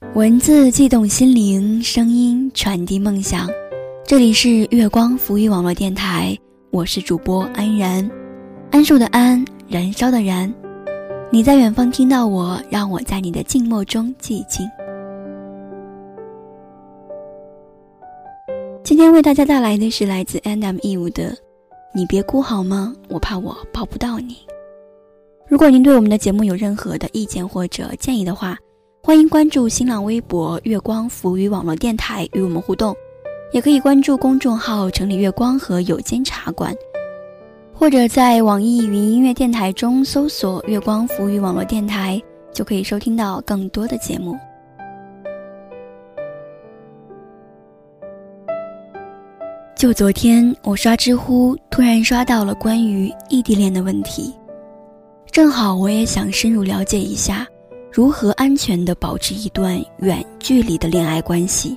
文字悸动心灵，声音传递梦想。这里是月光浮语网络电台，我是主播安然，安树的安，燃烧的燃。你在远方听到我，让我在你的静默中寂静。今天为大家带来的是来自 N.M. 义务的，你别哭好吗？我怕我抱不到你。如果您对我们的节目有任何的意见或者建议的话，欢迎关注新浪微博“月光浮语网络电台”与我们互动，也可以关注公众号“城里月光”和“有间茶馆”，或者在网易云音乐电台中搜索“月光浮语网络电台”，就可以收听到更多的节目。就昨天，我刷知乎，突然刷到了关于异地恋的问题。正好我也想深入了解一下，如何安全的保持一段远距离的恋爱关系。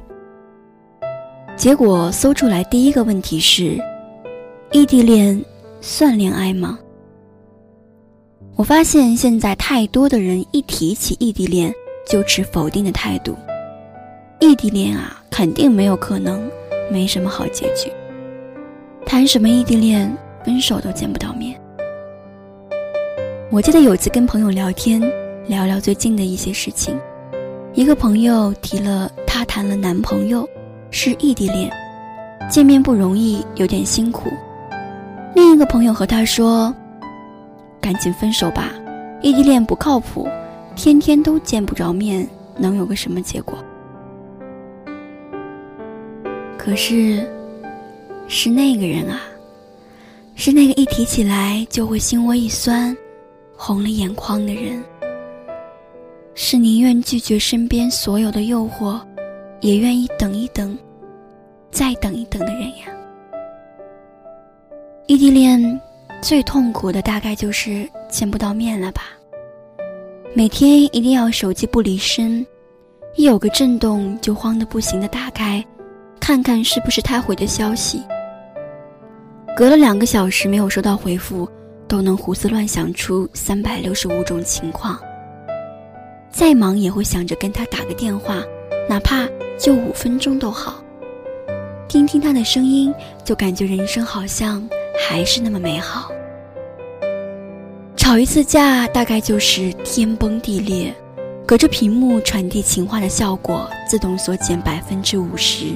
结果搜出来第一个问题是：异地恋算恋爱吗？我发现现在太多的人一提起异地恋就持否定的态度。异地恋啊，肯定没有可能，没什么好结局。谈什么异地恋，分手都见不到面。我记得有次跟朋友聊天，聊聊最近的一些事情。一个朋友提了她谈了男朋友，是异地恋，见面不容易，有点辛苦。另一个朋友和他说：“赶紧分手吧，异地恋不靠谱，天天都见不着面，能有个什么结果？”可是，是那个人啊，是那个一提起来就会心窝一酸。红了眼眶的人，是宁愿拒绝身边所有的诱惑，也愿意等一等，再等一等的人呀。异地恋最痛苦的大概就是见不到面了吧？每天一定要手机不离身，一有个震动就慌得不行的打开，看看是不是他回的消息。隔了两个小时没有收到回复。都能胡思乱想出三百六十五种情况。再忙也会想着跟他打个电话，哪怕就五分钟都好。听听他的声音，就感觉人生好像还是那么美好。吵一次架，大概就是天崩地裂，隔着屏幕传递情话的效果自动缩减百分之五十，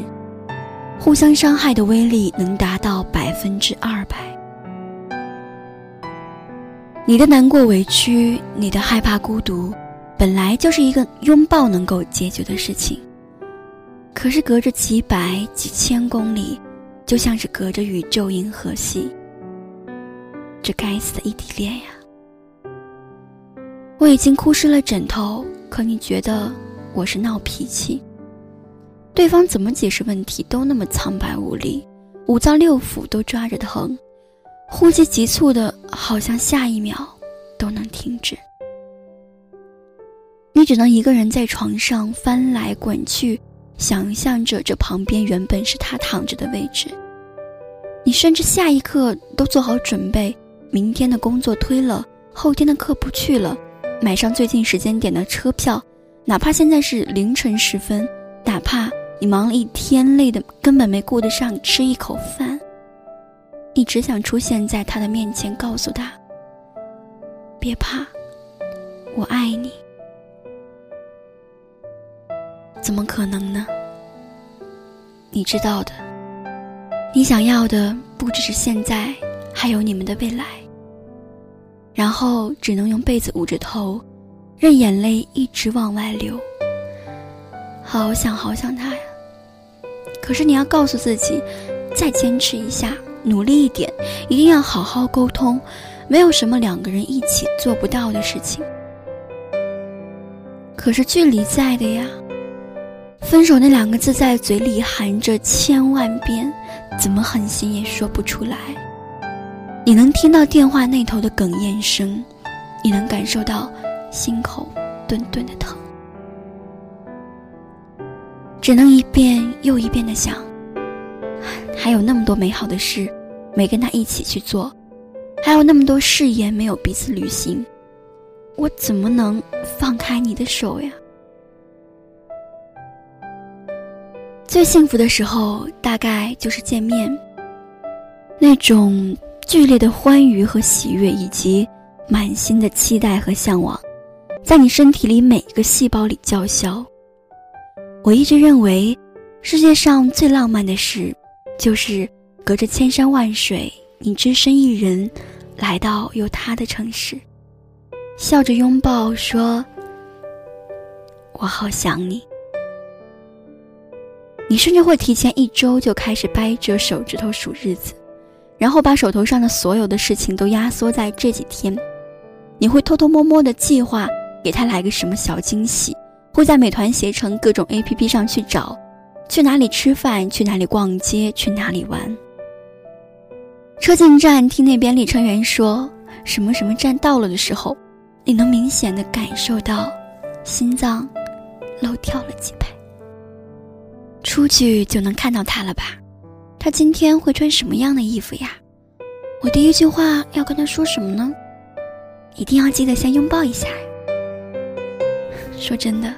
互相伤害的威力能达到百分之二百。你的难过、委屈，你的害怕、孤独，本来就是一个拥抱能够解决的事情。可是隔着几百、几千公里，就像是隔着宇宙银河系。这该死的异地恋呀！我已经哭湿了枕头，可你觉得我是闹脾气？对方怎么解释问题都那么苍白无力，五脏六腑都抓着疼。呼吸急促的，好像下一秒都能停止。只能一个人在床上翻来滚去，想象着这旁边原本是他躺着的位置。你甚至下一刻都做好准备，明天的工作推了，后天的课不去了，买上最近时间点的车票，哪怕现在是凌晨时分，哪怕你忙了一天，累得根本没顾得上吃一口饭。你只想出现在他的面前，告诉他：“别怕，我爱你。”怎么可能呢？你知道的，你想要的不只是现在，还有你们的未来。然后只能用被子捂着头，任眼泪一直往外流。好想好想他呀！可是你要告诉自己，再坚持一下。努力一点，一定要好好沟通，没有什么两个人一起做不到的事情。可是距离在的呀，分手那两个字在嘴里含着千万遍，怎么狠心也说不出来。你能听到电话那头的哽咽声，你能感受到心口顿顿的疼，只能一遍又一遍的想，还有那么多美好的事。没跟他一起去做，还有那么多誓言没有彼此履行，我怎么能放开你的手呀？最幸福的时候，大概就是见面。那种剧烈的欢愉和喜悦，以及满心的期待和向往，在你身体里每一个细胞里叫嚣。我一直认为，世界上最浪漫的事，就是隔着千山万水，你只身一人，来到有他的城市，笑着拥抱，说：“我好想你。”你甚至会提前一周就开始掰着手指头数日子，然后把手头上的所有的事情都压缩在这几天。你会偷偷摸摸的计划给他来个什么小惊喜，会在美团携程各种 APP 上去找，去哪里吃饭，去哪里逛街，去哪里玩。车进站，听那边列车员说什么什么站到了的时候，你能明显的感受到，心脏漏跳了几拍。出去就能看到他了吧？他今天会穿什么样的衣服呀？我第一句话要跟他说什么呢？一定要记得先拥抱一下。说真的，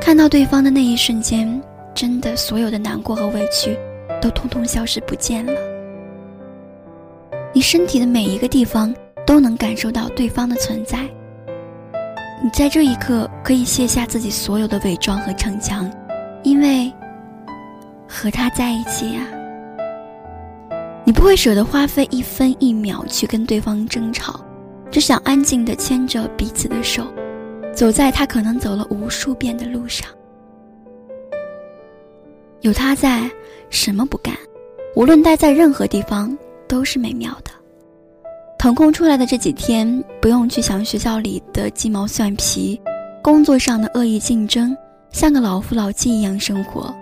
看到对方的那一瞬间，真的所有的难过和委屈都通通消失不见了。你身体的每一个地方都能感受到对方的存在。你在这一刻可以卸下自己所有的伪装和逞强，因为。和他在一起呀，你不会舍得花费一分一秒去跟对方争吵，只想安静地牵着彼此的手，走在他可能走了无数遍的路上。有他在，什么不干？无论待在任何地方，都是美妙的。腾空出来的这几天，不用去想学校里的鸡毛蒜皮，工作上的恶意竞争，像个老夫老妻一样生活。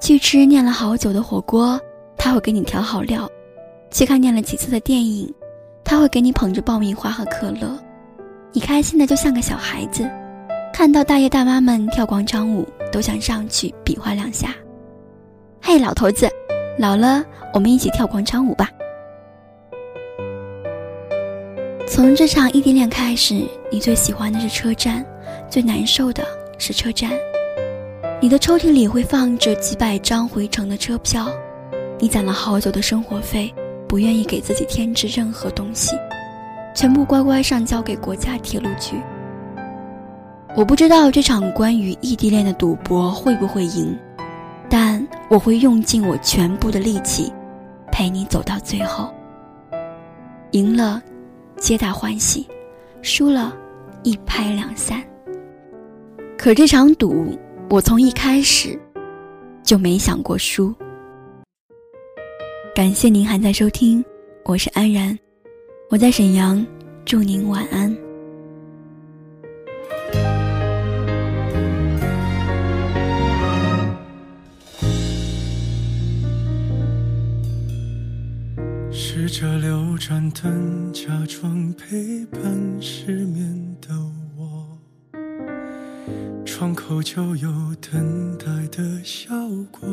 去吃念了好久的火锅，他会给你调好料；去看念了几次的电影，他会给你捧着爆米花和可乐。你开心的就像个小孩子，看到大爷大妈们跳广场舞，都想上去比划两下。嘿，老头子，老了我们一起跳广场舞吧。从这场异地恋开始，你最喜欢的是车站，最难受的是车站。你的抽屉里会放着几百张回程的车票，你攒了好久的生活费，不愿意给自己添置任何东西，全部乖乖上交给国家铁路局。我不知道这场关于异地恋的赌博会不会赢，但我会用尽我全部的力气，陪你走到最后。赢了，皆大欢喜；输了，一拍两散。可这场赌。我从一开始就没想过输。感谢您还在收听，我是安然，我在沈阳，祝您晚安。试着留盏灯，假装陪伴失眠的我。窗口就有等待的效果，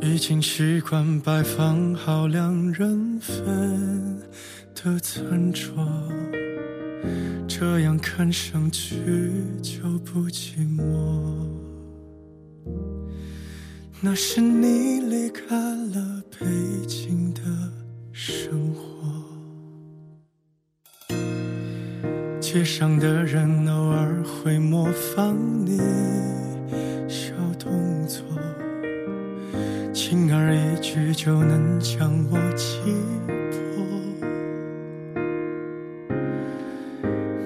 已经习惯摆放好两人份的餐桌，这样看上去就不寂寞。那是你离开了北京的生活。街上的人偶尔会模仿你小动作，轻而易举就能将我击破。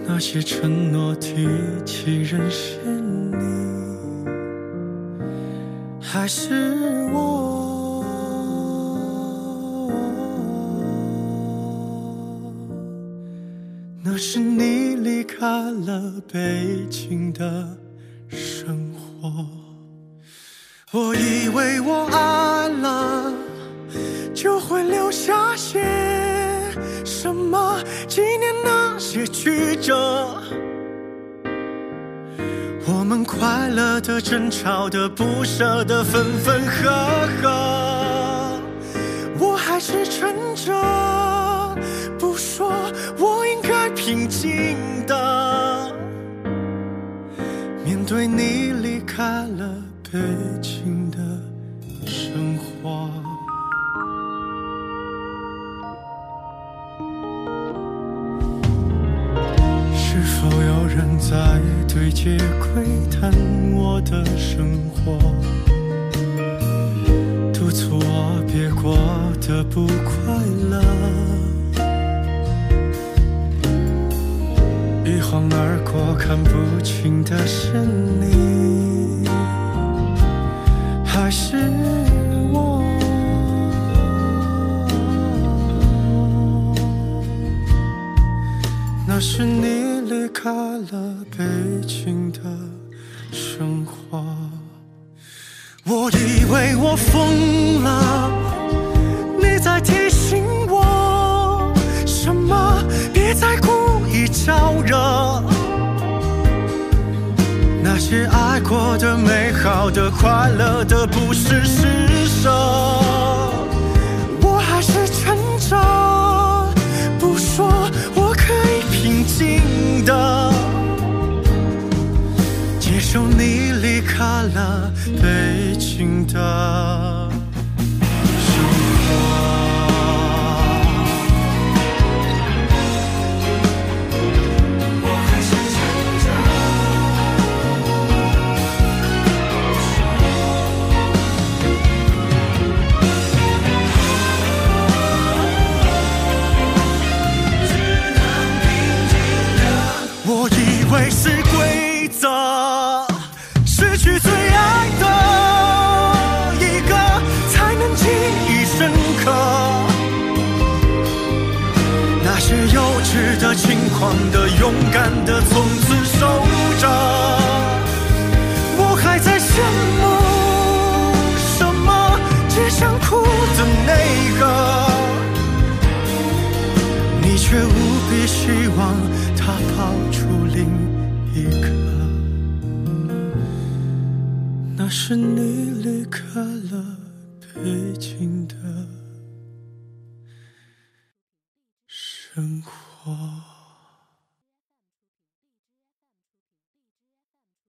那些承诺提起人是你，还是我？那是你开了北京的生活，我以为我爱了就会留下些什么，纪念那些曲折，我们快乐的、争吵的、不舍的、分分合合，我还是撑着不说，我。平静的面对你离开了北京的生活。是否有人在对街窥探我的生活？督促我别过得不快乐。晃而过，看不清的是你，还是我？那是你离开了北京的生活。我以为我疯些爱过的、美好的、快乐的，不是施舍。我还是撑着，不说，我可以平静的。接受你离开了北京的些幼稚的、轻狂的、勇敢的，从此守着。我还在羡慕什么？只想哭的那个。你却无比希望他跑出另一个，那是你离开了北京的生活。